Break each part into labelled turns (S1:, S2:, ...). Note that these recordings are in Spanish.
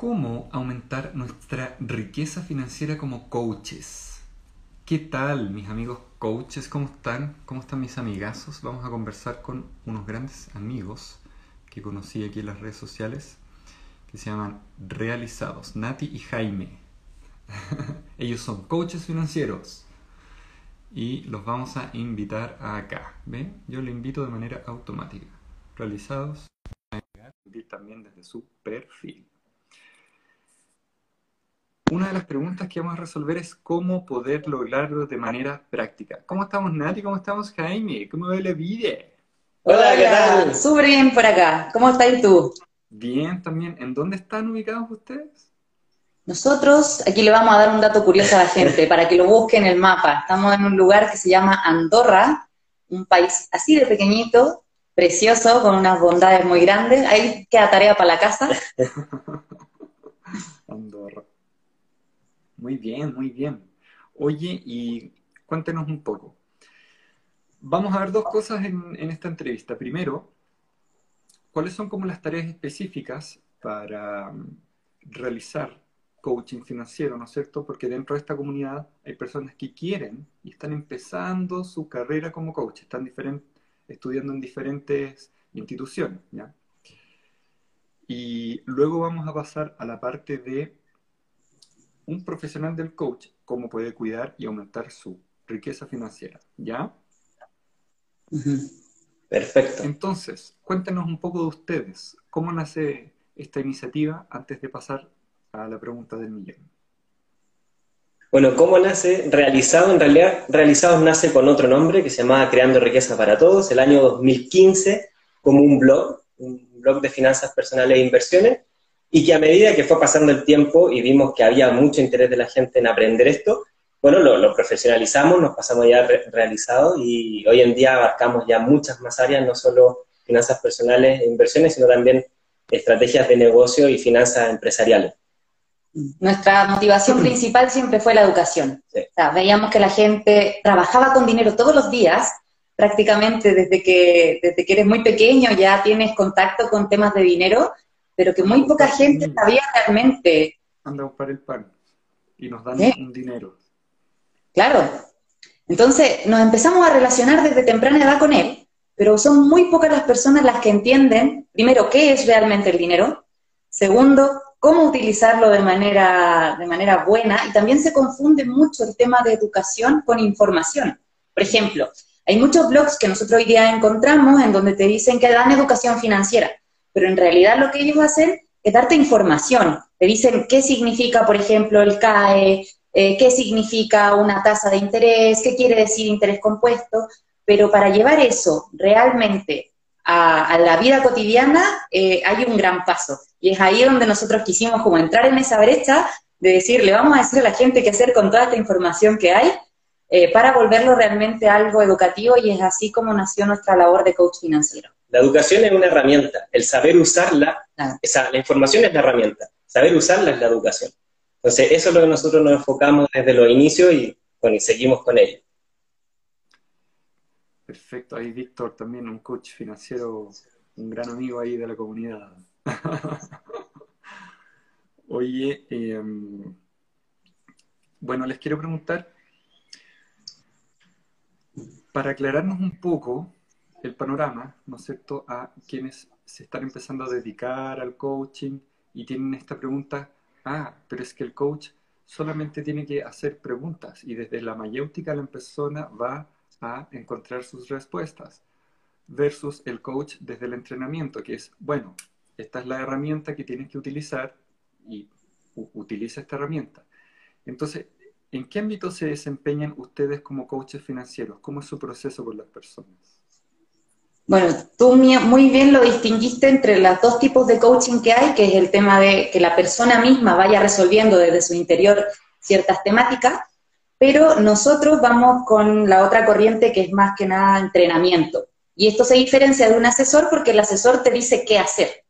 S1: ¿Cómo aumentar nuestra riqueza financiera como coaches? ¿Qué tal, mis amigos coaches? ¿Cómo están? ¿Cómo están mis amigazos? Vamos a conversar con unos grandes amigos que conocí aquí en las redes sociales que se llaman Realizados, Nati y Jaime. Ellos son coaches financieros y los vamos a invitar acá. ¿Ven? Yo lo invito de manera automática. Realizados también desde su perfil. Una de las preguntas que vamos a resolver es cómo poder lograrlo de manera práctica. ¿Cómo estamos, Nati? ¿Cómo estamos, Jaime? ¿Cómo va la vida?
S2: Hola, ¿qué tal? Súper bien por acá. ¿Cómo estás tú?
S1: Bien, también. ¿En dónde están ubicados ustedes?
S2: Nosotros, aquí le vamos a dar un dato curioso a la gente para que lo busque en el mapa. Estamos en un lugar que se llama Andorra, un país así de pequeñito, precioso, con unas bondades muy grandes. Ahí queda tarea para la casa.
S1: Andorra. Muy bien, muy bien. Oye, y cuéntenos un poco. Vamos a ver dos cosas en, esta entrevista. Primero, ¿cuáles son como las tareas específicas para um, realizar coaching financiero, ¿no es cierto? Porque dentro de esta comunidad hay personas que quieren y están empezando su carrera como coach, están estudiando en diferentes instituciones, ¿ya? Y luego vamos a pasar a la parte de un profesional del coach cómo puede cuidar y aumentar su riqueza financiera. ¿Ya?
S3: Perfecto.
S1: Entonces, cuéntenos un poco de ustedes. ¿Cómo nace esta iniciativa antes de pasar a la pregunta del millón?
S3: Bueno, ¿cómo nace? Realizado, en realidad, Realizados nace con otro nombre que se llamaba Creando Riqueza para Todos, el año 2015, como un blog, un blog de finanzas personales e inversiones, y que a medida que fue pasando el tiempo y vimos que había mucho interés de la gente en aprender esto, bueno, lo, profesionalizamos, nos pasamos ya realizado y hoy en día abarcamos ya muchas más áreas, no solo finanzas personales e inversiones, sino también estrategias de negocio y finanzas empresariales.
S2: Nuestra motivación principal siempre fue la educación. veíamos que la gente trabajaba con dinero todos los días, prácticamente desde que, desde que eres muy pequeño ya tienes contacto con temas de dinero pero que muy poca gente sabía realmente.
S1: Anda a buscar el pan y nos dan un dinero.
S2: Claro. Entonces nos empezamos a relacionar desde temprana edad con él, pero son muy pocas las personas las que entienden, primero, qué es realmente el dinero, segundo, cómo utilizarlo de manera, de manera buena, y también se confunde mucho el tema de educación con información. Por ejemplo, hay muchos blogs que nosotros hoy día encontramos en donde te dicen que dan educación financiera, pero en realidad lo que ellos hacen es darte información. Te dicen qué significa, por ejemplo, el CAE, eh, qué significa una tasa de interés, qué quiere decir interés compuesto, pero para llevar eso realmente a, la vida cotidiana eh, hay un gran paso. Y es ahí donde nosotros quisimos como entrar en esa brecha de decir, le vamos a decir a la gente qué hacer con toda esta información que hay eh, para volverlo realmente algo educativo y es así como nació nuestra labor de coach financiero.
S3: La educación es una herramienta, el saber usarla, esa, la información es la herramienta, saber usarla es la educación. Entonces, eso es lo que nosotros nos enfocamos desde los inicios y, y seguimos con ello.
S1: Perfecto, ahí Víctor también, un coach financiero, un gran amigo ahí de la comunidad. Oye, em, bueno, les quiero preguntar, para aclararnos un poco, el panorama, ¿no es cierto?, a quienes se están empezando a dedicar al coaching y tienen esta pregunta, ah, pero es que el coach solamente tiene que hacer preguntas y desde la mayéutica la persona va a encontrar sus respuestas versus el coach desde el entrenamiento, que es, bueno, esta es la herramienta que tienes que utilizar y utiliza esta herramienta. Entonces, ¿en qué ámbito se desempeñan ustedes como coaches financieros? ¿Cómo es su proceso con las personas?
S2: Bueno, tú muy bien lo distinguiste entre los dos tipos de coaching que hay, que es el tema de que la persona misma vaya resolviendo desde su interior ciertas temáticas, pero nosotros vamos con la otra corriente que es más que nada entrenamiento. Y esto se diferencia de un asesor porque el asesor te dice qué hacer.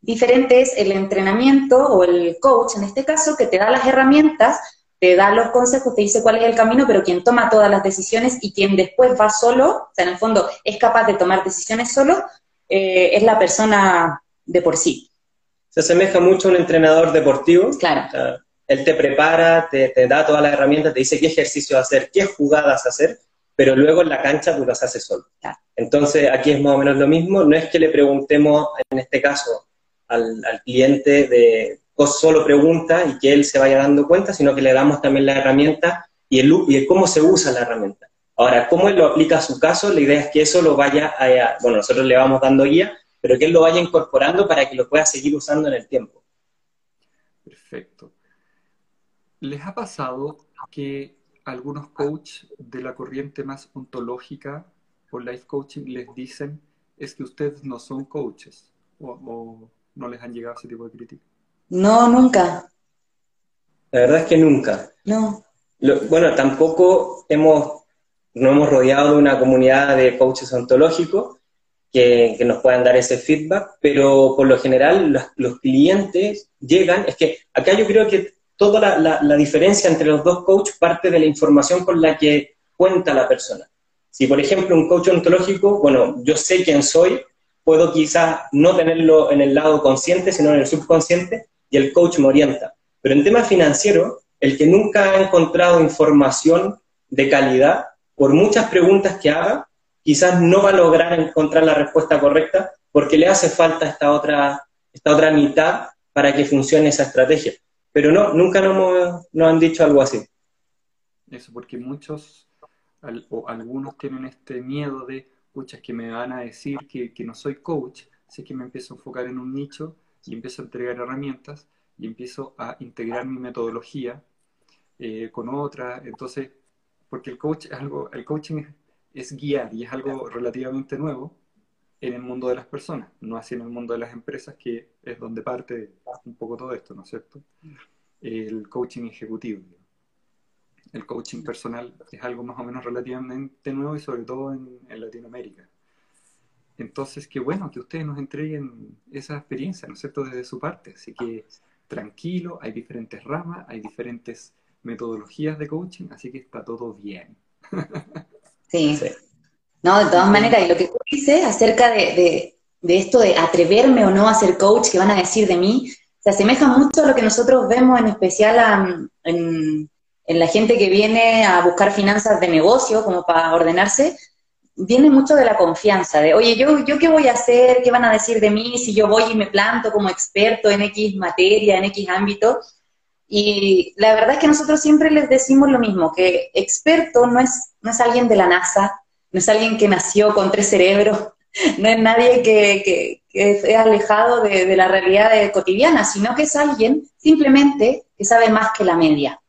S2: Diferente es el entrenamiento o el coach, en este caso, que te da las herramientas te da los consejos, te dice cuál es el camino, pero quien toma todas las decisiones y quien después va solo, o sea, en el fondo es capaz de tomar decisiones solo, eh, es la persona de por sí.
S3: se asemeja mucho a un entrenador deportivo.
S2: Claro.
S3: él te prepara, te, da todas las herramientas, te dice qué ejercicio hacer, qué jugadas hacer, pero luego en la cancha tú las haces solo. Entonces, aquí es más o menos lo mismo. No es que le preguntemos, en este caso, al, cliente de solo pregunta y que él se vaya dando cuenta, sino que le damos también la herramienta y el, y cómo se usa la herramienta. Ahora, cómo él lo aplica a su caso, la idea es que eso lo vaya a, bueno, nosotros le vamos dando guía, pero que él lo vaya incorporando para que lo pueda seguir usando en el tiempo.
S1: Perfecto. ¿Les ha pasado que algunos coaches de la corriente más ontológica o life coaching les dicen es que ustedes no son coaches o, no les han llegado ese tipo de críticas?
S2: No, nunca.
S3: La verdad es que nunca.
S2: No.
S3: bueno, tampoco hemos, no hemos rodeado de una comunidad de coaches ontológicos que, nos puedan dar ese feedback, pero por lo general los, los clientes llegan, es que acá yo creo que toda la, diferencia entre los dos coaches parte de la información con la que cuenta la persona. Si, por ejemplo, un coach ontológico, bueno, yo sé quién soy, puedo quizás no tenerlo en el lado consciente, sino en el subconsciente, y el coach me orienta. Pero en tema financiero, el que nunca ha encontrado información de calidad, por muchas preguntas que haga, quizás no va a lograr encontrar la respuesta correcta porque le hace falta esta otra, esta otra mitad para que funcione esa estrategia. Pero no, nunca nos, han dicho algo así.
S1: Eso, porque muchos o algunos tienen este miedo de, escuchas que me van a decir que, no soy coach, sé que me empiezo a enfocar en un nicho y empiezo a entregar herramientas y empiezo a integrar mi metodología eh, con otra. Entonces, porque el coach es algo, el coaching es, es, guiar y es algo relativamente nuevo en el mundo de las personas, no así en el mundo de las empresas, que es donde parte un poco todo esto, ¿no es cierto? El coaching ejecutivo. El coaching personal es algo más o menos relativamente nuevo y sobre todo en, Latinoamérica. Entonces, qué bueno que ustedes nos entreguen esa experiencia, ¿no es cierto?, desde su parte. Así que tranquilo, hay diferentes ramas, hay diferentes metodologías de coaching, así que está todo bien.
S2: Sí. sí. No, de todas maneras, y lo que tú dices acerca de, esto de atreverme o no a ser coach, que van a decir de mí, se asemeja mucho a lo que nosotros vemos en especial en, la gente que viene a buscar finanzas de negocio, como para ordenarse, viene mucho de la confianza, de, oye, ¿yo, ¿yo qué voy a hacer? ¿Qué van a decir de mí si yo voy y me planto como experto en X materia, en X ámbito? Y la verdad es que nosotros siempre les decimos lo mismo, que experto no es, no es alguien de la NASA, no es alguien que nació con tres cerebros, no es nadie que, que, es alejado de, la realidad cotidiana, sino que es alguien simplemente que sabe más que la media.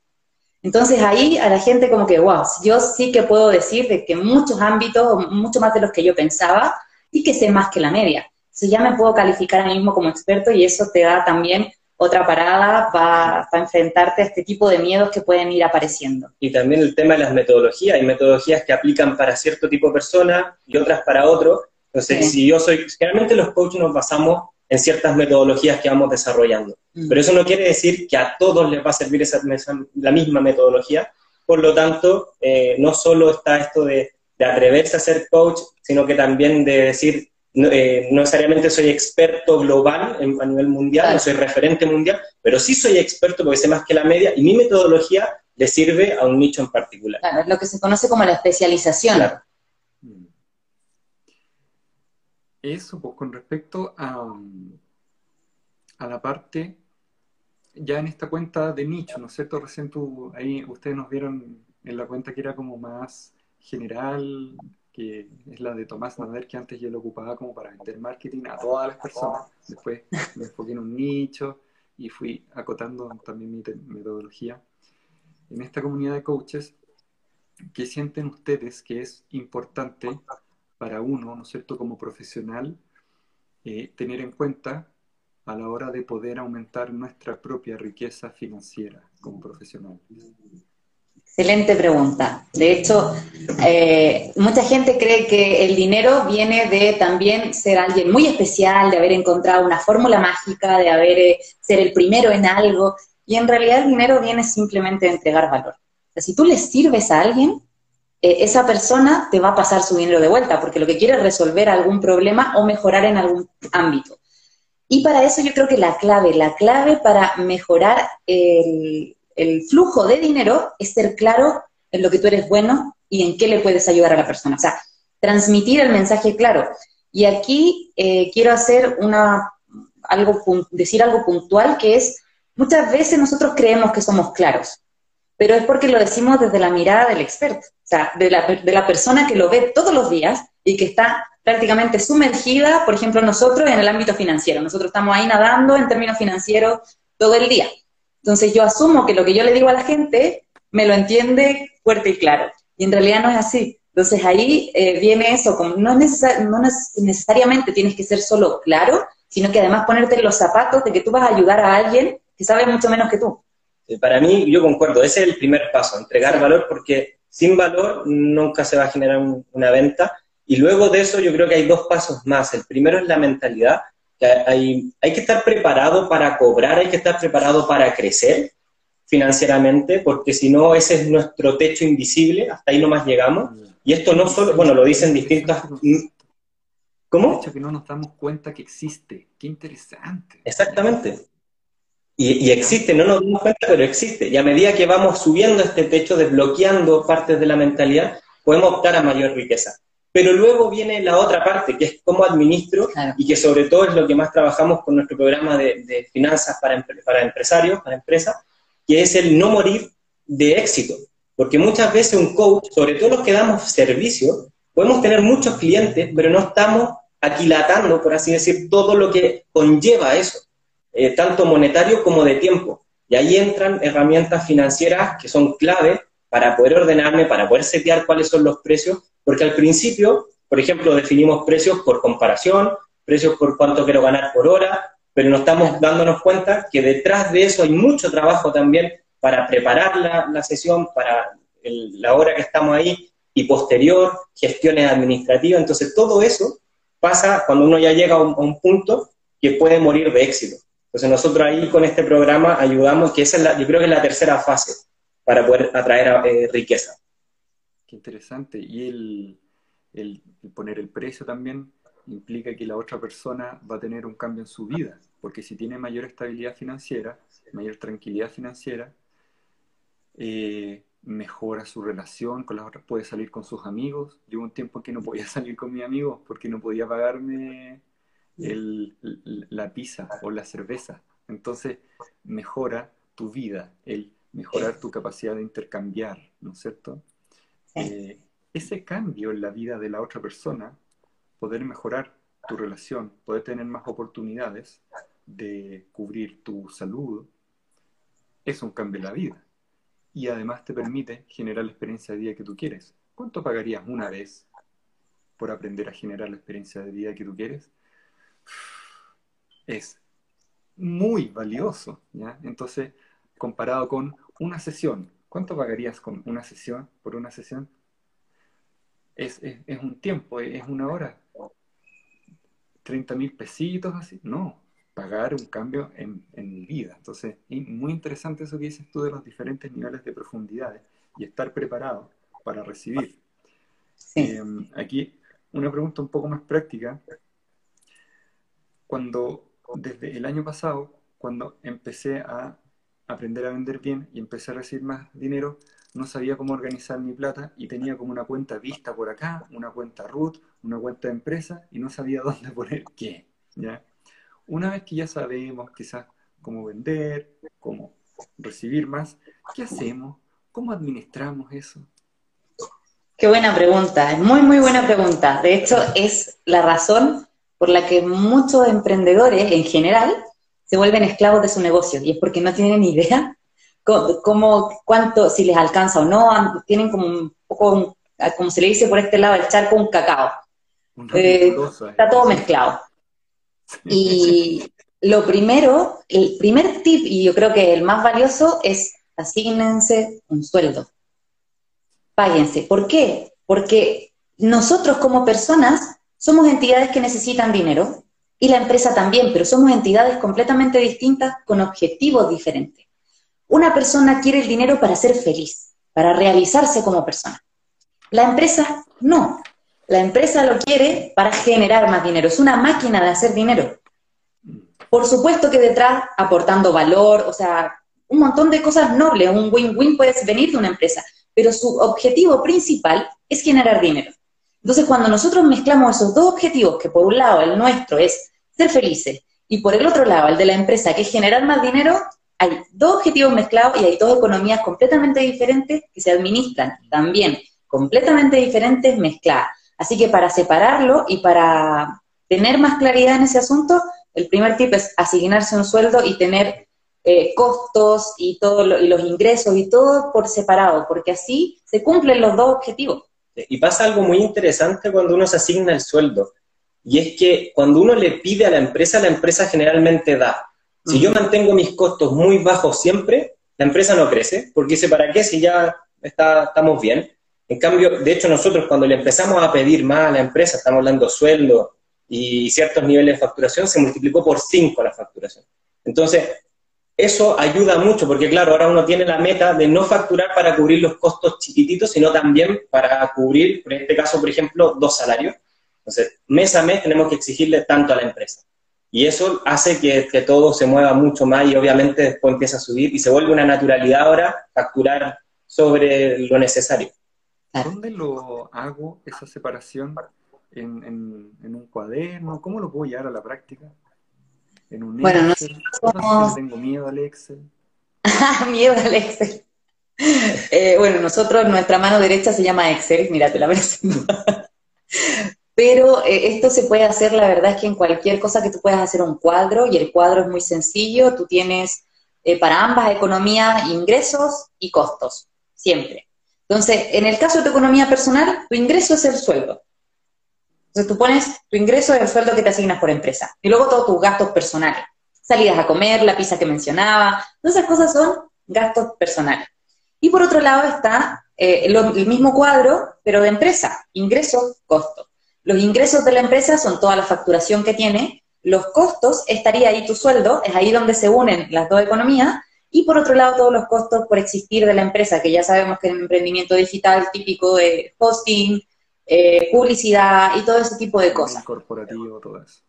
S2: Entonces ahí a la gente como que, wow, yo sí que puedo decir de que muchos ámbitos, mucho más de los que yo pensaba, y que sé más que la media. Entonces ya me puedo calificar a mí mismo como experto y eso te da también otra parada para, enfrentarte a este tipo de miedos que pueden ir apareciendo.
S3: Y también el tema de las metodologías. Hay metodologías que aplican para cierto tipo de personas y otras para otro. Entonces, si yo soy, generalmente los coaches nos basamos en ciertas metodologías que vamos desarrollando. Mm. Pero eso no quiere decir que a todos les va a servir esa, la misma metodología. Por lo tanto, eh, no solo está esto de, de atreverse a ser coach, sino que también de decir, eh, no, necesariamente soy experto global a nivel mundial, no soy referente mundial, pero sí soy experto porque sé más que la media y mi metodología le sirve a un nicho en particular.
S2: Claro, es lo que se conoce como la especialización. Claro.
S1: Eso, pues con respecto a, a la parte, ya en esta cuenta de nicho, ¿no es cierto? Recién ahí ustedes nos vieron en la cuenta que era como más general, que es la de Tomás Nader, que antes yo lo ocupaba como para vender marketing a todas las personas. Después me enfoqué en un nicho y fui acotando también mi metodología. En esta comunidad de coaches, ¿qué sienten ustedes que es importante para uno, ¿no es cierto?, como profesional, eh, tener en cuenta a la hora de poder aumentar nuestra propia riqueza financiera como profesional.
S2: Excelente pregunta. De hecho, eh, mucha gente cree que el dinero viene de también ser alguien muy especial, de haber encontrado una fórmula mágica, de haber eh, ser el primero en algo, y en realidad el dinero viene simplemente de entregar valor. si tú le sirves a alguien, eh, esa persona te va a pasar su dinero de vuelta, porque lo que quiere es resolver algún problema o mejorar en algún ámbito. Y para eso yo creo que la clave, la clave para mejorar el, el flujo de dinero es ser claro en lo que tú eres bueno y en qué le puedes ayudar a la persona. O sea, transmitir el mensaje claro. Y aquí eh, quiero hacer una, algo, decir algo puntual que es, muchas veces nosotros creemos que somos claros, pero es porque lo decimos desde la mirada del experto, o sea, de la, de la persona que lo ve todos los días y que está prácticamente sumergida, por ejemplo, nosotros en el ámbito financiero. Nosotros estamos ahí nadando en términos financieros todo el día. Entonces yo asumo que lo que yo le digo a la gente me lo entiende fuerte y claro. Y en realidad no es así. Entonces ahí eh, viene eso, como no, no necesariamente tienes que ser solo claro, sino que además ponerte los zapatos de que tú vas a ayudar a alguien que sabe mucho menos que tú.
S3: Para mí, yo concuerdo, ese es el primer paso, entregar valor, porque sin valor nunca se va a generar una venta. Y luego de eso yo creo que hay dos pasos más. El primero es la mentalidad, hay, hay que estar preparado para cobrar, hay que estar preparado para crecer financieramente, porque si no, ese es nuestro techo invisible, hasta ahí nomás llegamos. Y esto no solo, bueno, lo dicen distintas...
S1: ¿Cómo? Que no nos damos cuenta que existe. Qué interesante.
S3: Exactamente. Y, y, existe, no nos damos cuenta, pero existe. Y a medida que vamos subiendo este techo, desbloqueando partes de la mentalidad, podemos optar a mayor riqueza. Pero luego viene la otra parte, que es cómo administro y que sobre todo es lo que más trabajamos con nuestro programa de, finanzas para, para empresarios, para empresas, que es el no morir de éxito. Porque muchas veces un coach, sobre todo los que damos servicio, podemos tener muchos clientes, pero no estamos aquilatando, por así decir, todo lo que conlleva eso, eh, tanto monetario como de tiempo. Y ahí entran herramientas financieras que son clave para poder ordenarme, para poder setear cuáles son los precios porque al principio, por ejemplo, definimos precios por comparación, precios por cuánto quiero ganar por hora, pero no estamos dándonos cuenta que detrás de eso hay mucho trabajo también para preparar la, sesión, para la hora que estamos ahí y posterior, gestiones administrativas. Entonces, todo eso pasa cuando uno ya llega a un, punto que puede morir de éxito. Entonces, nosotros ahí con este programa ayudamos, que esa es la, yo creo que es la tercera fase para poder atraer eh, riqueza.
S1: Qué interesante. Y el, poner el precio también implica que la otra persona va a tener un cambio en su vida, porque si tiene mayor estabilidad financiera, mayor tranquilidad financiera, eh, mejora su relación con las otras, puede salir con sus amigos. Yo un tiempo que no podía salir con mis amigos porque no podía pagarme el, la pizza o la cerveza. Entonces mejora tu vida, el mejorar tu capacidad de intercambiar, ¿no es cierto? Eh, ese cambio en la vida de la otra persona, poder mejorar tu relación, poder tener más oportunidades de cubrir tu salud, es un cambio en la vida. Y además te permite generar la experiencia de vida que tú quieres. ¿Cuánto pagarías una vez por aprender a generar la experiencia de vida que tú quieres? Es muy valioso, ¿ya? Entonces, comparado con una sesión, ¿Cuánto pagarías con una sesión, por una sesión? Es, un tiempo, es una hora. ¿30 mil pesitos así? No, pagar un cambio en, mi vida. Entonces, es muy interesante eso que dices tú de los diferentes niveles de profundidad y estar preparado para recibir. Em, aquí, una pregunta un poco más práctica. Cuando, desde el año pasado, cuando empecé a aprender a vender bien y empecé a recibir más dinero, no sabía cómo organizar mi plata y tenía como una cuenta vista por acá, una cuenta root, una cuenta de empresa y no sabía dónde poner qué. ¿ya? Una vez que ya sabemos quizás cómo vender, cómo recibir más, ¿qué hacemos? ¿Cómo administramos eso?
S2: Qué buena pregunta, es muy, muy buena pregunta. De hecho, es la razón por la que muchos emprendedores en general se vuelven esclavos de su negocio y es porque no tienen idea cómo, cuánto, si les alcanza o no, tienen como un poco, como se le dice por este lado del charco, un cacao. Eh, está todo mezclado. Y lo primero, el primer tip, y yo creo que el más valioso, es asígnense un sueldo. Páguense. ¿Por qué? Porque nosotros como personas somos entidades que necesitan dinero y la empresa también, pero somos entidades completamente distintas con objetivos diferentes. Una persona quiere el dinero para ser feliz, para realizarse como persona. La empresa no. La empresa lo quiere para generar más dinero. Es una máquina de hacer dinero. Por supuesto que detrás aportando valor, o sea, un montón de cosas nobles, un win-win puede venir de una empresa, pero su objetivo principal es generar dinero. Entonces, cuando nosotros mezclamos esos dos objetivos, que por un lado el nuestro es ser felices y por el otro lado el de la empresa, que es generar más dinero, hay dos objetivos mezclados y hay dos economías completamente diferentes que se administran también completamente diferentes mezcladas. Así que para separarlo y para tener más claridad en ese asunto, el primer tip es asignarse un sueldo y tener eh, costos y, todo y los ingresos y todo por separado, porque así se cumplen los dos objetivos.
S3: Y pasa algo muy interesante cuando uno se asigna el sueldo, y es que cuando uno le pide a la empresa, la empresa generalmente da. Si yo mantengo mis costos muy bajos siempre, la empresa no crece, porque dice, ¿para qué si ya está, estamos bien? En cambio, de hecho, nosotros cuando le empezamos a pedir más a la empresa, estamos hablando sueldo y ciertos niveles de facturación, se multiplicó por 5 la facturación. Entonces, eso ayuda mucho, porque claro, ahora uno tiene la meta de no facturar para cubrir los costos chiquititos, sino también para cubrir, en este caso, por ejemplo, dos salarios. Entonces, mes a mes tenemos que exigirle tanto a la empresa. Y eso hace que, que todo se mueva mucho más y obviamente después empieza a subir y se vuelve una naturalidad ahora facturar sobre lo necesario.
S1: ¿Dónde lo hago esa separación? ¿En, en, un cuaderno? ¿Cómo lo puedo llevar a la práctica? ¿En un
S2: bueno,
S1: Excel?
S2: Nosotros...
S1: Tengo miedo al Excel.
S2: miedo al Excel. Eh, bueno, nosotros, nuestra mano derecha se llama Excel, mira, te la presento. Pero eh, esto se puede hacer, la verdad es que en cualquier cosa que tú puedas hacer un cuadro, y el cuadro es muy sencillo, tú tienes eh, para ambas economías ingresos y costos, siempre. Entonces, en el caso de tu economía personal, tu ingreso es el sueldo. Entonces, tú pones tu ingreso es el sueldo que te asignas por empresa. Y luego todos tus gastos personales. Salidas a comer, la pizza que mencionaba. Todas esas cosas son gastos personales. Y por otro lado está eh, el mismo cuadro, pero de empresa. Ingresos, costos. Los ingresos de la empresa son toda la facturación que tiene. Los costos, estaría ahí tu sueldo, es ahí donde se unen las dos economías y por otro lado, todos los costos por existir de la empresa, que ya sabemos que en el emprendimiento digital típico de hosting, eh, publicidad y todo ese tipo de cosas.
S1: Corporativo, todo eso.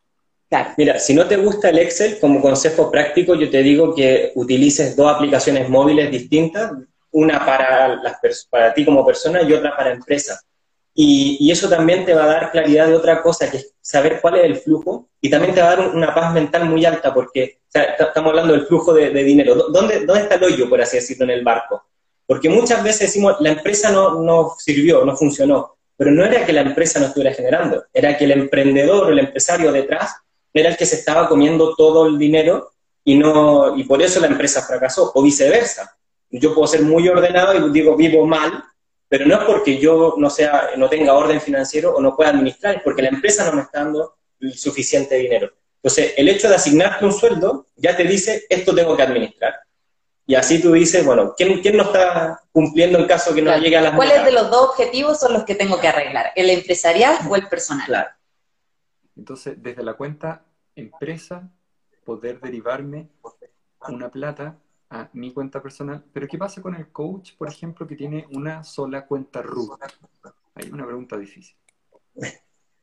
S3: Claro. Mira, si no te gusta el Excel, como consejo práctico, yo te digo que utilices dos aplicaciones móviles distintas, una para, las para ti como persona y otra para empresa. Y, eso también te va a dar claridad de otra cosa, que es saber cuál es el flujo, y también te va a dar una paz mental muy alta, porque estamos hablando del flujo de, dinero. ¿Dónde, ¿Dónde está el hoyo, por así decirlo, en el barco? Porque muchas veces decimos, la empresa no, no sirvió, no funcionó, pero no era que la empresa no estuviera generando, era que el emprendedor o el empresario detrás era el que se estaba comiendo todo el dinero y, no, y por eso la empresa fracasó, o viceversa. Yo puedo ser muy ordenado y digo, vivo mal, pero no es porque yo no, sea, no tenga orden financiero o no pueda administrar, es porque la empresa no me está dando suficiente dinero. Entonces, el hecho de asignarte un sueldo ya te dice, esto tengo que administrar. Y así tú dices, bueno, ¿quién, quién no está cumpliendo en caso que no llegue a las
S2: ¿Cuáles de los dos objetivos son los que tengo que arreglar? ¿El empresarial o el personal?
S3: Claro.
S1: Entonces, desde la cuenta empresa, poder derivarme una plata a mi cuenta personal. Pero ¿qué pasa con el coach, por ejemplo, que tiene una sola cuenta root? Hay una pregunta difícil.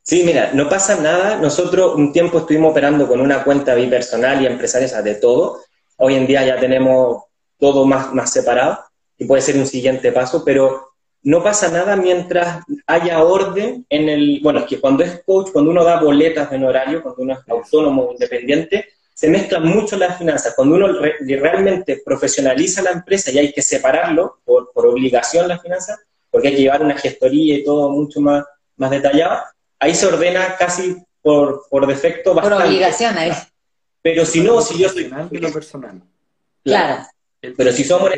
S3: Sí, mira, no pasa nada. Nosotros un tiempo estuvimos operando con una cuenta bipersonal y empresaria, o sea, de todo. Hoy en día ya tenemos todo más, más separado y puede ser un siguiente paso, pero no pasa nada mientras haya orden en el... Bueno, es que cuando es coach, cuando uno da boletas de horario, cuando uno es autónomo o independiente, se mezclan mucho las finanzas. Cuando uno realmente profesionaliza la empresa y hay que separarlo por, por, obligación las finanzas, porque hay que llevar una gestoría y todo mucho más, más detallado, ahí se ordena casi por, por defecto
S2: bastante. Por obligación ahí.
S3: Pero si no, si yo soy...
S2: Claro.
S3: Pero si somos,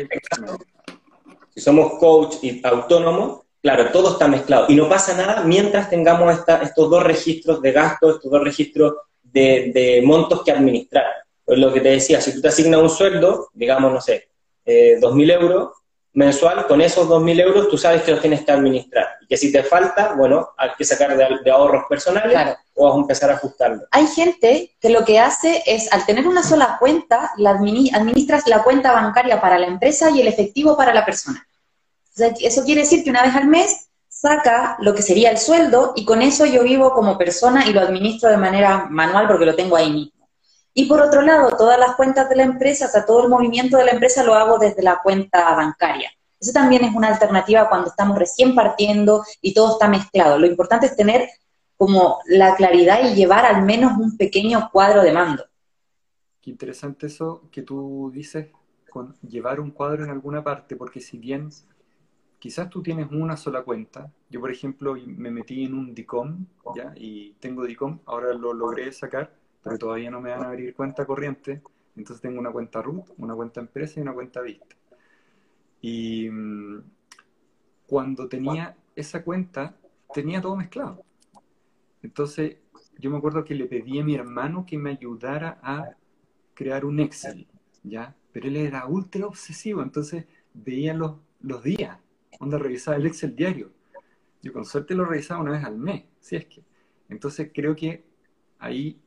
S3: si somos coach y autónomo, claro, todo está mezclado. Y no pasa nada mientras tengamos esta, estos dos registros de gastos, estos dos registros de, montos que administrar. Pues lo que te decía, si tú te asignas un sueldo, digamos, no sé, eh, 2.000 euros mensual, con esos 2.000 euros tú sabes que los tienes que administrar. Y que si te falta, bueno, hay que sacar de, ahorros personales o vas a empezar a ajustarlo.
S2: Hay gente que lo que hace es, al tener una sola cuenta, la administras la cuenta bancaria para la empresa y el efectivo para la persona. eso quiere decir que una vez al mes saca lo que sería el sueldo y con eso yo vivo como persona y lo administro de manera manual porque lo tengo ahí mismo. Y por otro lado, todas las cuentas de la empresa, o sea, todo el movimiento de la empresa lo hago desde la cuenta bancaria. Eso también es una alternativa cuando estamos recién partiendo y todo está mezclado. Lo importante es tener como la claridad y llevar al menos un pequeño cuadro de mando.
S1: Qué interesante eso que tú dices con llevar un cuadro en alguna parte, porque si bien quizás tú tienes una sola cuenta, yo por ejemplo me metí en un DICOM, ¿ya? Y tengo DICOM, ahora lo logré sacar, pero todavía no me van a abrir cuenta corriente, entonces tengo una cuenta root, una cuenta empresa y una cuenta vista. Y mm, cuando tenía esa cuenta, tenía todo mezclado. Entonces, yo me acuerdo que le pedí a mi hermano que me ayudara a crear un Excel, ¿ya? Pero él era ultra obsesivo, entonces veía los, los días, donde revisaba el Excel diario. Yo con suerte lo revisaba una vez al mes, si es que. Entonces creo que ahí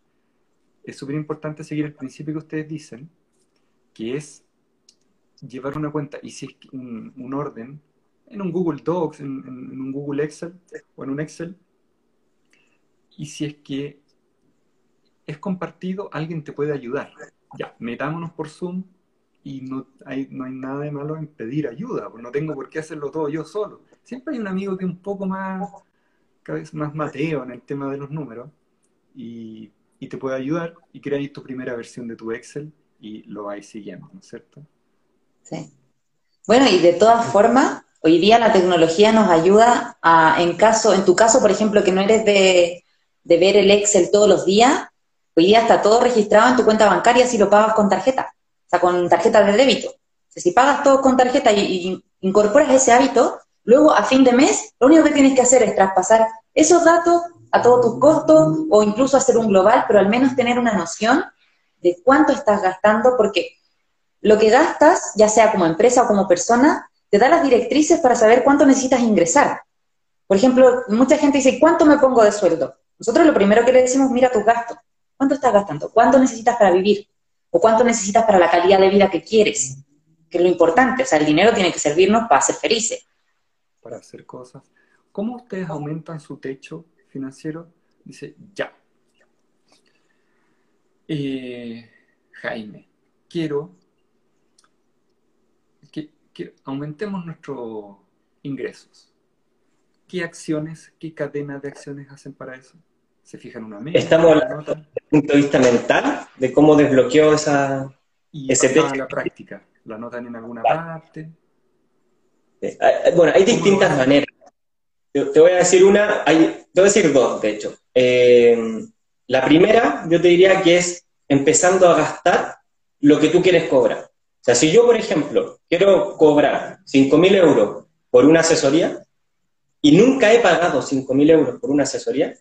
S1: es súper importante seguir el principio que ustedes dicen, que es llevar una cuenta, y si es un, un orden, en un Google Docs, en, en, un Google Excel o en un Excel, y si es que es compartido, alguien te puede ayudar. Ya, metámonos por Zoom y no hay, no hay nada de malo en pedir ayuda, porque no tengo por qué hacerlo todo yo solo. Siempre hay un amigo que es un poco más, cada vez más mateo en el tema de los números, y y te puede ayudar y creáis tu primera versión de tu Excel y lo vais siguiendo, ¿no es cierto?
S2: Sí. Bueno, y de todas formas, hoy día la tecnología nos ayuda a, en caso, en tu caso, por ejemplo, que no eres de, ver el Excel todos los días, hoy día está todo registrado en tu cuenta bancaria si lo pagas con tarjeta, o sea, con tarjeta de débito. si pagas todo con tarjeta y, y incorporas ese hábito, luego a fin de mes, lo único que tienes que hacer es traspasar esos datos a todos tus costos o incluso hacer un global, pero al menos tener una noción de cuánto estás gastando, porque lo que gastas, ya sea como empresa o como persona, te da las directrices para saber cuánto necesitas ingresar. Por ejemplo, mucha gente dice, ¿cuánto me pongo de sueldo? Nosotros lo primero que le decimos, mira tus gastos. ¿Cuánto estás gastando? ¿Cuánto necesitas para vivir? ¿O cuánto necesitas para la calidad de vida que quieres? Que es lo importante. O sea, el dinero tiene que servirnos para ser felices.
S1: Para hacer cosas. ¿Cómo ustedes aumentan su techo financiero, dice, ya. Eh, Jaime, quiero que, aumentemos nuestros ingresos. ¿Qué acciones, qué cadena de acciones hacen para eso? ¿Se fijan una meta?
S3: Estamos hablando desde el punto de vista mental, de cómo desbloqueó esa,
S1: y ese techo. la práctica. ¿La notan en alguna parte?
S3: Eh, eh, bueno, hay distintas maneras. Te, voy a decir una, hay, te voy a decir dos, de hecho. Eh, la primera, yo te diría que es empezando a gastar lo que tú quieres cobrar. O sea, si yo, por ejemplo, quiero cobrar 5.000 euros por una asesoría y nunca he pagado 5.000 euros por una asesoría,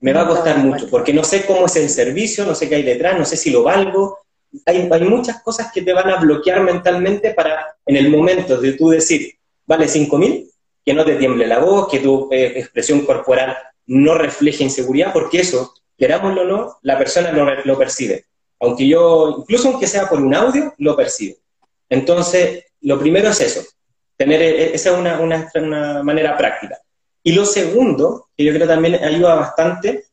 S3: me va a costar mucho, porque no sé cómo es el servicio, no sé qué hay detrás, no sé si lo valgo. Hay, hay muchas cosas que te van a bloquear mentalmente para, en el momento de tú decir, vale 5.000, que no te tiemble la voz, que tu eh, expresión corporal no refleje inseguridad, porque eso, querámoslo o no, la persona lo, lo percibe. Aunque yo, incluso aunque sea por un audio, lo percibe. Entonces, lo primero es eso, tener, e, e, esa es una, una, manera práctica. Y lo segundo, que yo creo también ayuda bastante,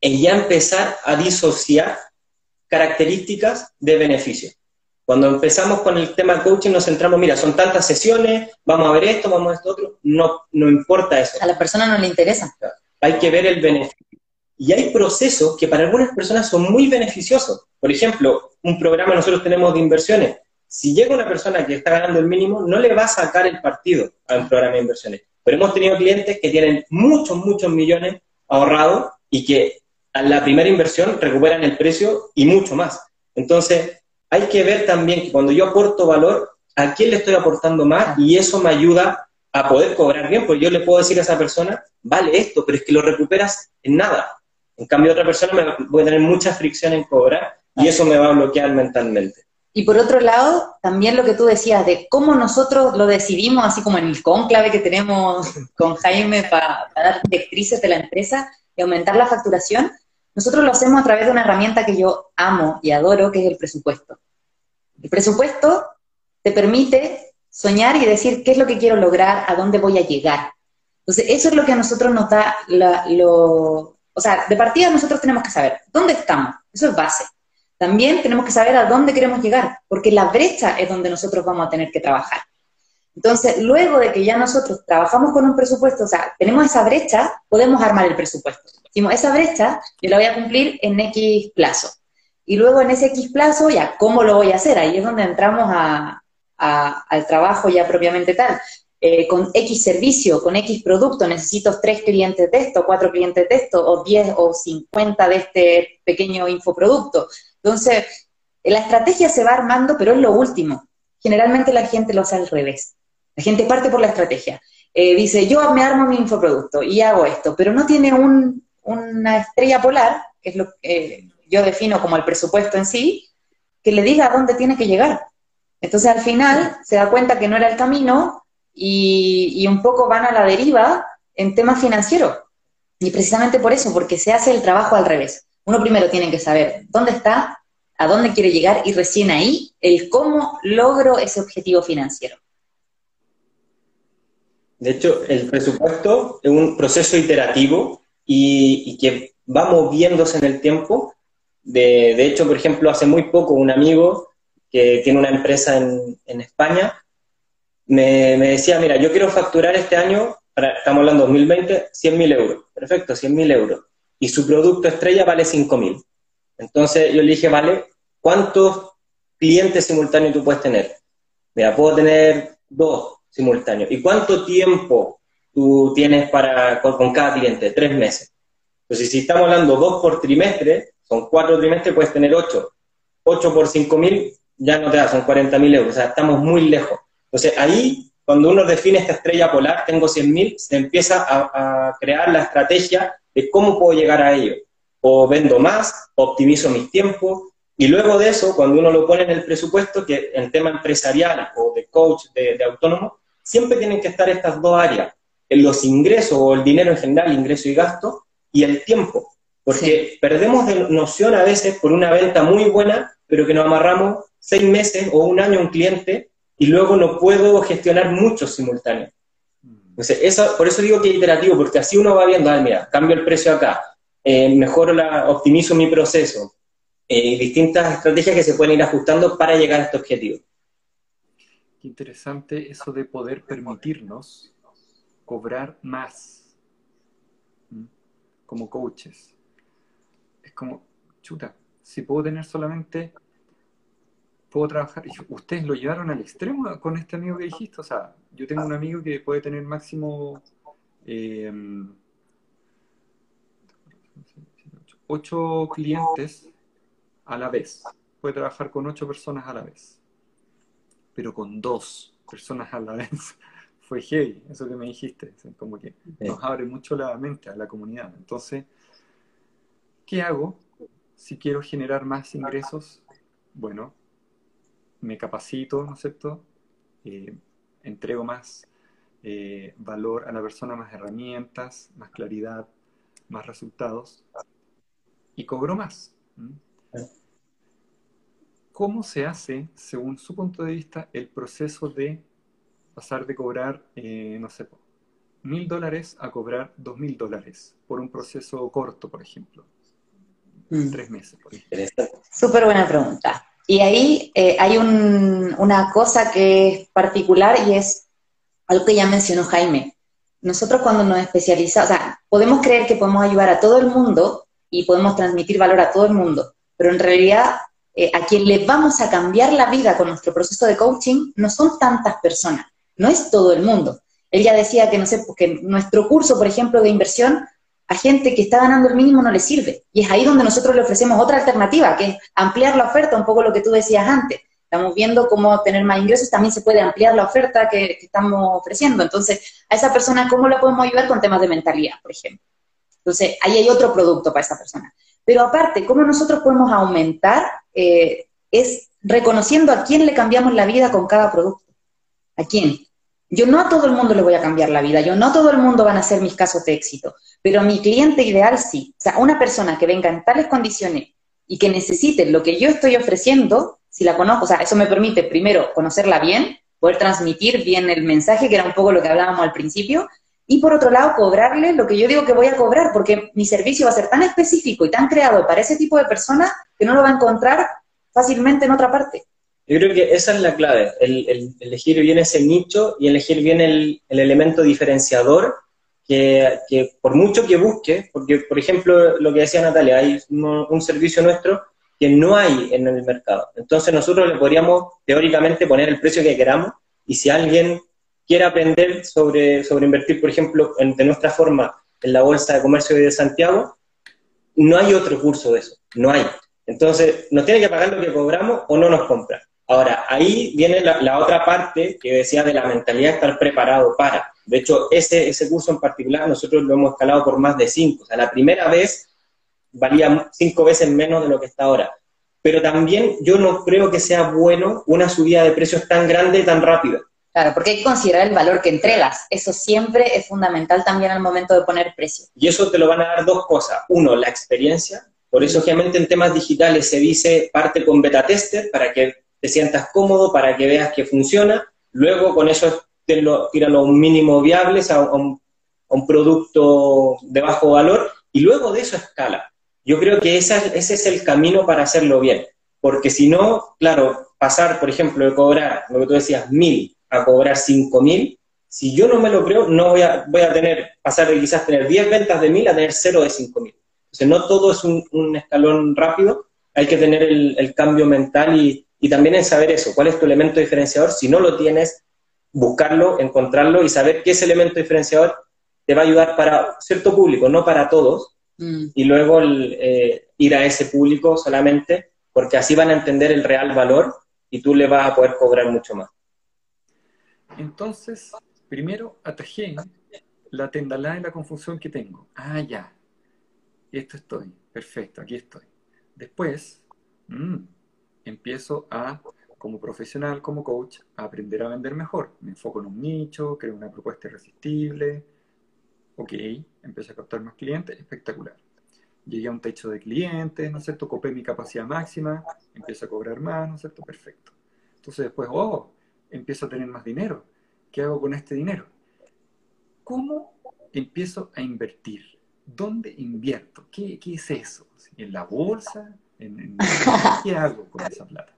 S3: es ya empezar a disociar características de beneficio. Cuando empezamos con el tema coaching nos centramos, mira, son tantas sesiones, vamos a ver esto, vamos a ver esto otro, no, no importa eso.
S2: A la persona no le interesa.
S3: Hay que ver el beneficio. Y hay procesos que para algunas personas son muy beneficiosos. Por ejemplo, un programa nosotros tenemos de inversiones. Si llega una persona que está ganando el mínimo, no le va a sacar el partido a un programa de inversiones. Pero hemos tenido clientes que tienen muchos, muchos millones ahorrados y que a la primera inversión recuperan el precio y mucho más. Entonces, hay que ver también que cuando yo aporto valor, ¿a quién le estoy aportando más? Y eso me ayuda a poder cobrar bien, porque yo le puedo decir a esa persona, vale esto, pero es que lo recuperas en nada. En cambio, otra persona me puede tener mucha fricción en cobrar y eso me va a bloquear mentalmente.
S2: Y por otro lado, también lo que tú decías de cómo nosotros lo decidimos, así como en el conclave que tenemos con Jaime para, para dar directrices de la empresa y aumentar la facturación, nosotros lo hacemos a través de una herramienta que yo amo y adoro, que es el presupuesto. El presupuesto te permite soñar y decir qué es lo que quiero lograr, a dónde voy a llegar. Entonces, eso es lo que a nosotros nos da lo... O sea, de partida nosotros tenemos que saber dónde estamos, eso es base. también tenemos que saber a dónde queremos llegar, porque la brecha es donde nosotros vamos a tener que trabajar. Entonces, luego de que ya nosotros trabajamos con un presupuesto, o sea, tenemos esa brecha, podemos armar el presupuesto. Decimos, esa brecha yo la voy a cumplir en X plazo. Y luego en ese X plazo, ya, ¿cómo lo voy a hacer? Ahí es donde entramos al trabajo ya propiamente tal. Eh, con X servicio, con X producto, necesito tres clientes de esto, cuatro clientes de esto, o 10 o 50 de este pequeño infoproducto. Entonces, la estrategia se va armando, pero es lo último. Generalmente la gente lo hace al revés. La gente parte por la estrategia. Eh, dice, yo me armo mi infoproducto y hago esto, pero no tiene una estrella polar, que es lo que yo defino como el presupuesto en sí, que le diga a dónde tiene que llegar. Entonces al final se da cuenta que no era el camino y, y un poco van a la deriva en temas financieros. Y precisamente por eso, porque se hace el trabajo al revés. Uno primero tiene que saber dónde está, a dónde quiere llegar y recién ahí el cómo logro ese objetivo financiero.
S3: De hecho, el presupuesto es un proceso iterativo y, que va moviéndose en el tiempo. De, hecho, por ejemplo, hace muy poco un amigo que tiene una empresa en, España me, decía, mira, yo quiero facturar este año, estamos hablando 2020, 100.000 euros. Perfecto, 100.000 euros y su producto estrella vale 5.000. Entonces yo le dije, vale, ¿cuántos clientes simultáneos tú puedes tener? Mira, puedo tener dos simultáneos. ¿Y cuánto tiempo tú tienes para, con, cada cliente? Tres meses. Entonces, si estamos hablando dos por trimestre, son cuatro trimestres, puedes tener ocho. Ocho por cinco mil ya no te da, son 40.000 euros. O sea, estamos muy lejos. Entonces, ahí, cuando uno define esta estrella polar, tengo 100.000, se empieza a, crear la estrategia de cómo puedo llegar a ello. O vendo más, optimizo mis tiempos, y luego de eso, cuando uno lo pone en el presupuesto, que en tema empresarial o de coach, de, autónomo, siempre tienen que estar estas dos áreas, los ingresos o el dinero en general, ingreso y gasto, y el tiempo. Porque perdemos de noción a veces por una venta muy buena, pero que nos amarramos seis meses o un año a un cliente y luego no puedo gestionar muchos simultáneos. Entonces, eso, por eso digo que es iterativo, porque así uno va viendo, ah, mira, cambio el precio acá, eh, mejoro la, optimizo mi proceso, eh, distintas estrategias que se pueden ir ajustando para llegar a este objetivo.
S1: Qué interesante eso de poder permitirnos cobrar más como coaches. Es como, chuta, si puedo tener solamente puedo trabajar. Ustedes lo llevaron al extremo con este amigo que dijiste. O sea, yo tengo un amigo que puede tener máximo eh, ocho clientes a la vez. Puede trabajar con ocho personas a la vez. Pero con dos personas a la vez fue heavy, eso que me dijiste. Como que nos abre mucho la mente a la comunidad. Entonces, ¿qué hago si quiero generar más ingresos? Bueno, me capacito, ¿no es cierto? Eh, entrego más eh, valor a la persona, más herramientas, más claridad, más resultados y cobro más. ¿Cómo se hace, según su punto de vista, el proceso de pasar de cobrar, eh, no sé, mil dólares a cobrar dos mil dólares por un proceso corto, por ejemplo? Mm. Tres meses, por ejemplo.
S2: Súper buena pregunta. Y ahí eh, hay una cosa que es particular y es algo que ya mencionó Jaime. Nosotros cuando nos especializamos, o sea, podemos creer que podemos ayudar a todo el mundo y podemos transmitir valor a todo el mundo, pero en realidad eh, a quien le vamos a cambiar la vida con nuestro proceso de coaching no son tantas personas, no es todo el mundo. Él ya decía que, no sé, que nuestro curso, por ejemplo, de inversión a gente que está ganando el mínimo no le sirve. Y es ahí donde nosotros le ofrecemos otra alternativa, que es ampliar la oferta, un poco lo que tú decías antes. Estamos viendo cómo tener más ingresos, también se puede ampliar la oferta que, estamos ofreciendo. Entonces, a esa persona, ¿cómo la podemos ayudar con temas de mentalidad, por ejemplo? Entonces, ahí hay otro producto para esa persona. Pero aparte, ¿cómo nosotros podemos aumentar? Eh, es reconociendo a quién le cambiamos la vida con cada producto. ¿A quién? Yo no a todo el mundo le voy a cambiar la vida, yo no a todo el mundo van a ser mis casos de éxito, pero mi cliente ideal sí. O sea, una persona que venga en tales condiciones y que necesite lo que yo estoy ofreciendo, si la conozco, o sea, eso me permite primero conocerla bien, poder transmitir bien el mensaje, que era un poco lo que hablábamos al principio, y por otro lado cobrarle lo que yo digo que voy a cobrar, porque mi servicio va a ser tan específico y tan creado para ese tipo de personas que no lo va a encontrar fácilmente en otra parte.
S3: Yo creo que esa es la clave, el, elegir bien ese nicho y elegir bien el, elemento diferenciador que, por mucho que busque, porque por ejemplo lo que decía Natalia, hay un servicio nuestro que no hay en el mercado. Entonces nosotros le podríamos teóricamente poner el precio que queramos y si alguien quiere aprender sobre, sobre invertir, por ejemplo, en, de nuestra forma en la Bolsa de Comercio de Santiago, no hay otro curso de eso, no hay. Entonces, nos tiene que pagar lo que cobramos o no nos compra. Ahora, ahí viene la, otra parte que decía de la mentalidad de estar preparado para. De hecho, ese, ese curso en particular nosotros lo hemos escalado por más de cinco. O sea, la primera vez valía cinco veces menos de lo que está ahora. Pero también yo no creo que sea bueno una subida de precios tan grande y tan rápida.
S2: Claro, porque hay que considerar el valor que entregas. Eso siempre es fundamental también al momento de poner precio.
S3: Y eso te lo van a dar dos cosas. Uno, la experiencia. Por eso, obviamente, en temas digitales se dice parte con beta tester para que te sientas cómodo, para que veas que funciona. Luego, con eso, lo tiran a un mínimo viable, a un, a un producto de bajo valor. Y luego de eso escala. Yo creo que ese es el camino para hacerlo bien. Porque si no, claro, pasar, por ejemplo, de cobrar, lo que tú decías, mil a cobrar 5.000, si yo no me lo creo, no voy a, voy a tener, pasar de quizás tener 10 ventas de 1.000 a tener 0 de 5.000. Entonces, no todo es un, escalón rápido, hay que tener el, cambio mental y, y, también en saber eso, cuál es tu elemento diferenciador. Si no lo tienes, buscarlo, encontrarlo y saber qué ese elemento diferenciador te va a ayudar para cierto público, no para todos, mm. y luego eh, ir a ese público solamente, porque así van a entender el real valor y tú le vas a poder cobrar mucho más.
S1: Entonces, primero atajé la tendalada y la confusión que tengo. Ah, ya. Esto estoy. Perfecto, aquí estoy. Después, mm, empiezo a, como profesional, como coach, a aprender a vender mejor. Me enfoco en un nicho, creo una propuesta irresistible. Ok, empiezo a captar más clientes. Espectacular. Llegué a un techo de clientes, ¿no es cierto? Copé mi capacidad máxima, empiezo a cobrar más, ¿no es cierto? Perfecto. Entonces después, oh, empiezo a tener más dinero. ¿Qué hago con este dinero? ¿Cómo empiezo a invertir? ¿Dónde invierto? ¿Qué, es eso? ¿En la bolsa? Qué hago con esa plata?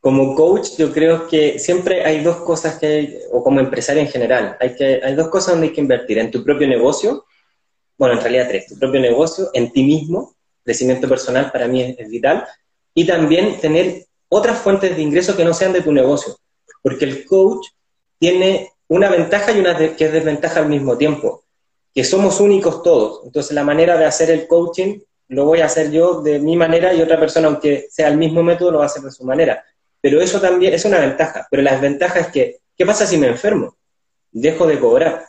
S3: Como coach, yo creo que siempre hay dos cosas que hay, o como empresario en general, hay, que, hay dos cosas donde hay que invertir. En tu propio negocio, bueno, en realidad tres, tu propio negocio, en ti mismo, crecimiento personal para mí es vital, y también tener otras fuentes de ingreso que no sean de tu negocio. Porque el coach tiene una ventaja y una que es desventaja al mismo tiempo, que somos únicos todos. Entonces la manera de hacer el coaching lo voy a hacer yo de mi manera y otra persona, aunque sea el mismo método, lo va a hacer de su manera. Pero eso también es una ventaja. Pero la desventaja es que, ¿qué pasa si me enfermo? Dejo de cobrar.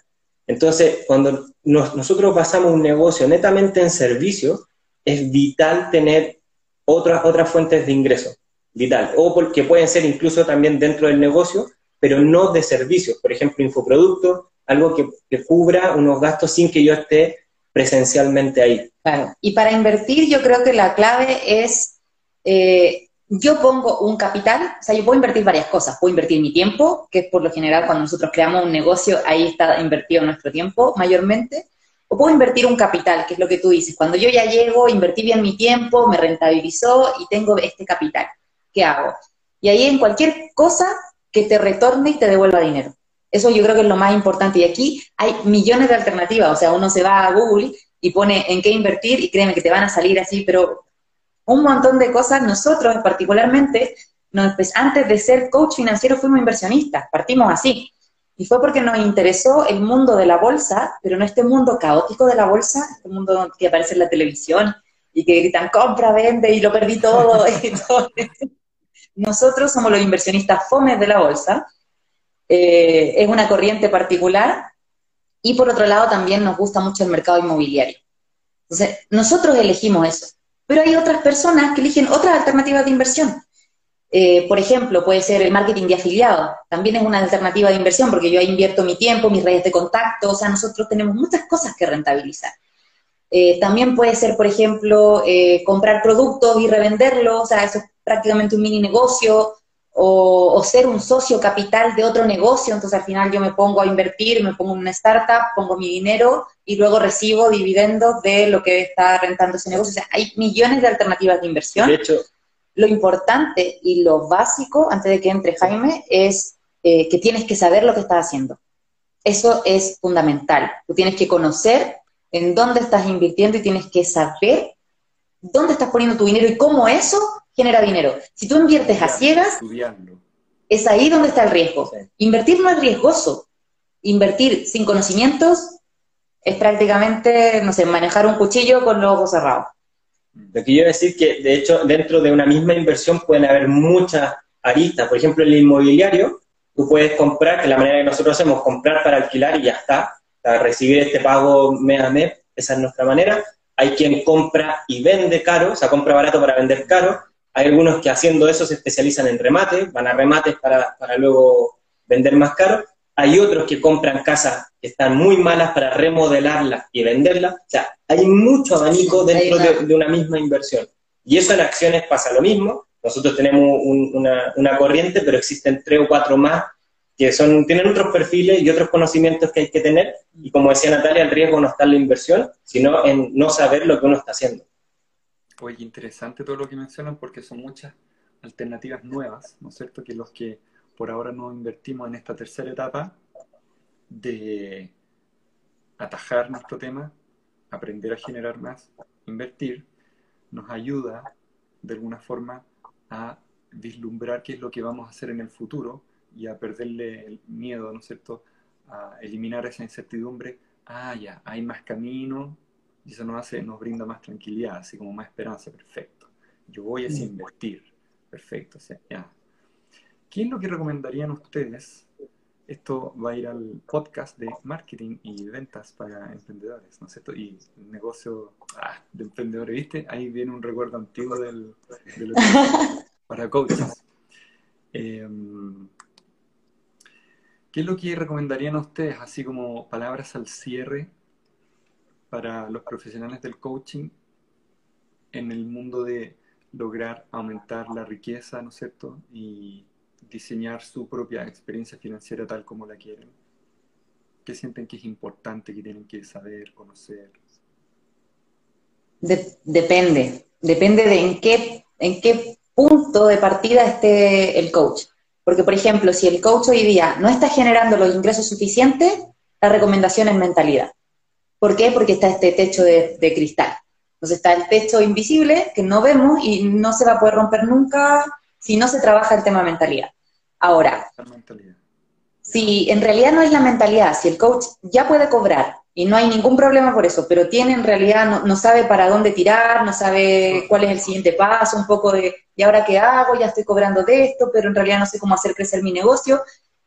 S3: Entonces, cuando nosotros pasamos un negocio netamente en servicio, es vital tener otras, otras fuentes de ingreso vital, o porque pueden ser incluso también dentro del negocio, pero no de servicios, por ejemplo, infoproductos, algo que, cubra unos gastos sin que yo esté presencialmente ahí.
S2: Claro, y para invertir yo creo que la clave es, eh, yo pongo un capital, o sea, yo puedo invertir varias cosas, puedo invertir mi tiempo, que es por lo general cuando nosotros creamos un negocio, ahí está invertido nuestro tiempo mayormente, o puedo invertir un capital, que es lo que tú dices, cuando yo ya llego, invertí bien mi tiempo, me rentabilizó y tengo este capital. ¿qué hago? Y ahí en cualquier cosa que te retorne y te devuelva dinero. Eso yo creo que es lo más importante. Y aquí hay millones de alternativas. O sea, uno se va a Google y pone en qué invertir y créeme que te van a salir así, pero un montón de cosas. Nosotros particularmente, antes de ser coach financiero fuimos inversionistas, partimos así. Y fue porque nos interesó el mundo de la bolsa, pero no este mundo caótico de la bolsa, este mundo que aparece en la televisión y que gritan compra, vende y lo perdí todo. y todo. Nosotros somos los inversionistas FOMES de la bolsa, eh, es una corriente particular y por otro lado también nos gusta mucho el mercado inmobiliario. Entonces, nosotros elegimos eso, pero hay otras personas que eligen otras alternativas de inversión. Eh, por ejemplo, puede ser el marketing de afiliados, también es una alternativa de inversión porque yo ahí invierto mi tiempo, mis redes de contacto, o sea, nosotros tenemos muchas cosas que rentabilizar. Eh, también puede ser, por ejemplo, comprar productos y revenderlos, o sea, eso prácticamente un mini negocio, o, ser un socio capital de otro negocio, entonces al final yo me pongo a invertir, me pongo en una startup, pongo mi dinero y luego recibo dividendos de lo que está rentando ese negocio. O sea, hay millones de alternativas de inversión.
S3: De hecho,
S2: lo importante y lo básico, antes de que entre Jaime, es eh, que tienes que saber lo que estás haciendo. Eso es fundamental. Tú tienes que conocer en dónde estás invirtiendo y tienes que saber dónde estás poniendo tu dinero y cómo eso genera dinero. Si tú inviertes a ciegas, es ahí donde está el riesgo. Invertir no es riesgoso. Invertir sin conocimientos es prácticamente, no sé, manejar un cuchillo con los ojos cerrados.
S3: Lo que yo decir que, de hecho, dentro de una misma inversión pueden haber muchas aristas. Por ejemplo, el inmobiliario, tú puedes comprar, que la manera que nosotros hacemos, comprar para alquilar y ya está. Para recibir este pago mes a mes, esa es nuestra manera. Hay quien compra y vende caro, o sea, compra barato para vender caro. Hay algunos que haciendo eso se especializan en remate, van a remates para, para luego vender más caro. Hay otros que compran casas que están muy malas para remodelarlas y venderlas. O sea, hay mucho abanico dentro de, una misma inversión. Y eso en acciones pasa lo mismo. Nosotros tenemos una, una, corriente, pero existen tres o cuatro más que son, tienen otros perfiles y otros conocimientos que hay que tener. Y como decía Natalia, el riesgo no está en la inversión, sino en no saber lo que uno está haciendo.
S1: Oye, interesante todo lo que mencionan porque son muchas alternativas nuevas, ¿no es cierto? Que los que por ahora no invertimos en esta tercera etapa de atajar nuestro tema, aprender a generar más, invertir, nos ayuda de alguna forma a vislumbrar qué es lo que vamos a hacer en el futuro y a perderle el miedo, ¿no es cierto? A eliminar esa incertidumbre. Ah, ya, hay más camino, y eso nos hace, nos brinda más tranquilidad, así como más esperanza, perfecto. Yo voy a invertir, perfecto, o sea, ya. ¿Qué es lo que recomendarían ustedes? Esto va a ir al podcast de marketing y ventas para emprendedores, ¿no es cierto? Y negocio ah, de emprendedores, ¿viste? Ahí viene un recuerdo antiguo del, de para coaches. Em, ¿Qué es lo que recomendarían a ustedes, así como palabras al cierre para los profesionales del coaching en el mundo de lograr aumentar la riqueza, ¿no es cierto? Y diseñar su propia experiencia financiera tal como la quieren. ¿Qué sienten que es importante, que tienen que saber, conocer?
S2: depende, depende de en qué, en qué punto de partida esté el coach. Porque, por ejemplo, si el coach hoy día no está generando los ingresos suficientes, la recomendación es mentalidad. ¿Por qué? Porque está este techo de, cristal. Entonces está el techo invisible que no vemos y no se va a poder romper nunca si no se trabaja el tema mentalidad. Ahora, si en realidad no es la mentalidad, si el coach ya puede cobrar y no hay ningún problema por eso, pero tiene en realidad, no, sabe para dónde tirar, no sabe cuál es el siguiente paso, un poco de, ¿y ahora qué hago? Ya estoy cobrando de esto, pero en realidad no sé cómo hacer crecer mi negocio.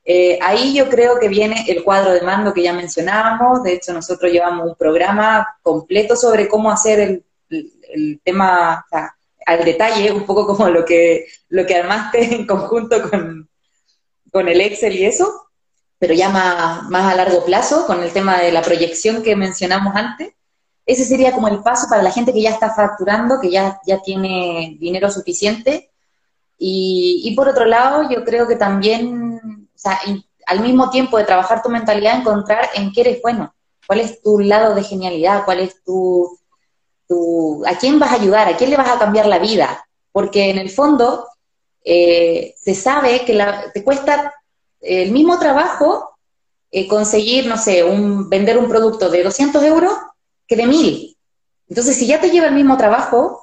S2: Eh, ahí yo creo que viene el cuadro de mando que ya mencionábamos, de hecho nosotros llevamos un programa completo sobre cómo hacer el, tema al detalle, un poco como lo que, lo que armaste en conjunto con, con el Excel y eso, pero ya más, más a largo plazo, con el tema de la proyección que mencionamos antes. Ese sería como el paso para la gente que ya está facturando, que ya, ya tiene dinero suficiente. Y, y por otro lado, yo creo que también sea, al mismo tiempo de trabajar tu mentalidad, encontrar en qué eres bueno, cuál es tu lado de genialidad, cuál es tu, tu a quién vas a ayudar, a quién le vas a cambiar la vida, porque en el fondo eh, se sabe que te cuesta el mismo trabajo eh, conseguir, no sé, un, vender un producto de 200 euros que de 1000. Entonces, si ya te lleva el mismo trabajo,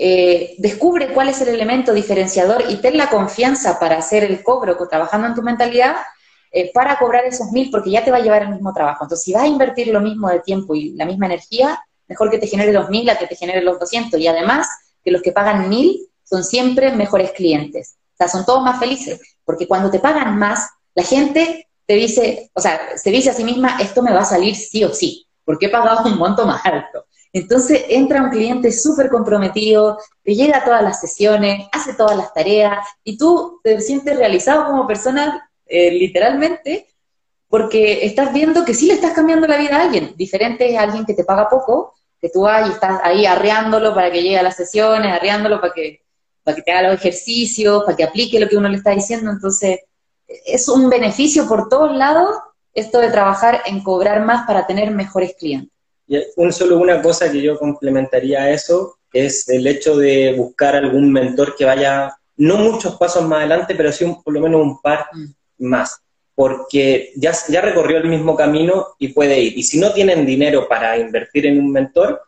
S2: eh, descubre cuál es el elemento diferenciador y ten la confianza para hacer el cobro trabajando en tu mentalidad eh, para cobrar esos mil, porque ya te va a llevar el mismo trabajo. Entonces, si vas a invertir lo mismo de tiempo y la misma energía, mejor que te genere los mil a que te genere los 200. Y además, que los que pagan mil son siempre mejores clientes. O sea, son todos más felices, porque cuando te pagan más, la gente te dice, o sea, se dice a sí misma, esto me va a salir sí o sí, porque he pagado un monto más alto. Entonces entra un cliente súper comprometido, te llega a todas las sesiones, hace todas las tareas y tú te sientes realizado como persona eh, literalmente porque estás viendo que sí le estás cambiando la vida a alguien. Diferente es alguien que te paga poco, que tú vas y estás ahí arreándolo para que llegue a las sesiones, arreándolo para que, para que te haga los ejercicios, para que aplique lo que uno le está diciendo. Entonces, es un beneficio por todos lados esto de trabajar en cobrar más para tener mejores clientes.
S3: Y un, solo una cosa que yo complementaría a eso es el hecho de buscar algún mentor que vaya no muchos pasos más adelante, pero sí por lo menos un par mm. más, porque ya, ya recorrió el mismo camino y puede ir. Y si no tienen dinero para invertir en un mentor,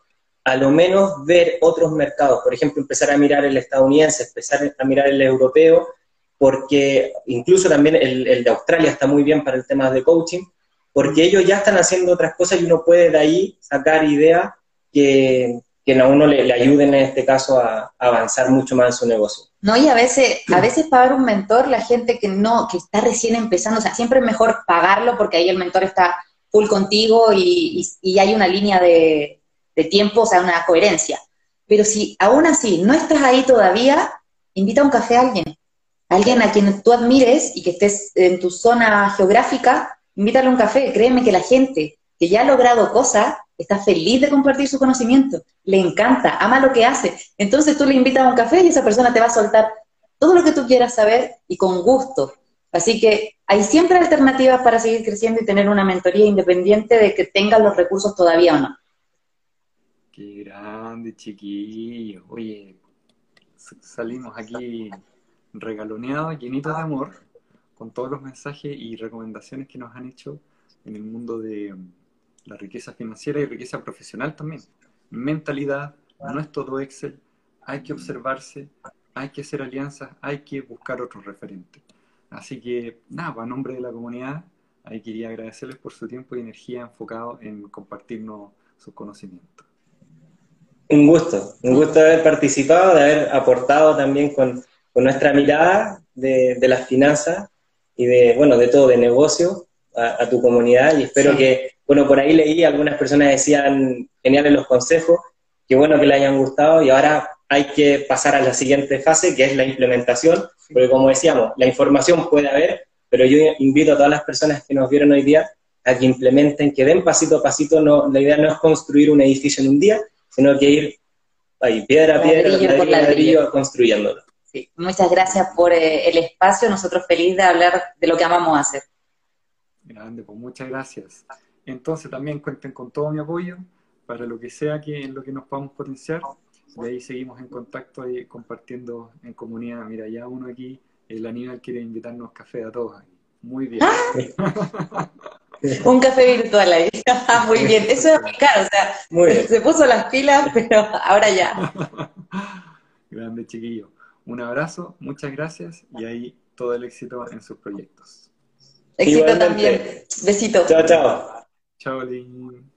S3: a lo menos ver otros mercados, por ejemplo, empezar a mirar el estadounidense, empezar a mirar el europeo, porque incluso también el, el, de Australia está muy bien para el tema de coaching, porque ellos ya están haciendo otras cosas y uno puede de ahí sacar ideas que, que a uno le, ayuden en este caso a, avanzar mucho más en su negocio.
S2: No, y a veces, a veces pagar un mentor, la gente que no, que está recién empezando, o sea, siempre es mejor pagarlo porque ahí el mentor está full contigo y, y, hay una línea de, de, tiempo, o sea, una coherencia. Pero si aún así no estás ahí todavía, invita a un café a alguien. alguien a quien tú admires y que estés en tu zona geográfica, invítale a un café. Créeme que la gente que ya ha logrado cosas está feliz de compartir su conocimiento, le encanta, ama lo que hace. Entonces tú le invitas a un café y esa persona te va a soltar todo lo que tú quieras saber y con gusto. Así que hay siempre alternativas para seguir creciendo y tener una mentoría independiente de que tengas los recursos todavía o no.
S1: Qué grande, chiquillo. Oye, salimos aquí regaloneados, llenitos de amor, con todos los mensajes y recomendaciones que nos han hecho en el mundo de, la riqueza financiera y riqueza profesional también. Mentalidad, no es todo Excel, hay que observarse, hay que hacer alianzas, hay que buscar otros referentes. Así que, nada, a nombre de la comunidad, ahí quería agradecerles por su tiempo y energía enfocado en compartirnos sus conocimientos.
S3: Un gusto, un gusto haber participado, de haber aportado también con, nuestra mirada de, las finanzas y de, bueno, de todo, de negocio a, tu comunidad. Y espero que bueno, por ahí leí, algunas personas decían geniales los consejos, que bueno que le hayan gustado y ahora hay que pasar a la siguiente fase, que es la implementación, porque como decíamos, la información puede haber, pero yo invito a todas las personas que nos vieron hoy día a que implementen, que den pasito a pasito, no, la idea no es construir un edificio en un día, sino que ir ahí, piedra a piedra, ladrillo, ladrillo, construyéndolo.
S2: Sí. Muchas gracias por eh, el espacio, nosotros felices de hablar de lo que amamos hacer.
S1: Grande, pues muchas gracias. Entonces también cuenten con todo mi apoyo para lo que sea que en lo que nos podamos potenciar. De ahí seguimos en contacto y compartiendo en comunidad. Mira, ya uno aquí, el Aníbal quiere invitarnos café a todos. Muy bien.
S2: Un café virtual ahí. Muy bien. Eso es claro, o sea, se puso las pilas, pero ahora ya.
S1: Grande chiquillo. Un abrazo, muchas gracias y ahí todo el éxito en sus proyectos.
S2: Éxito también. Besito.
S3: Chao, chao.
S1: Ciao, Lin.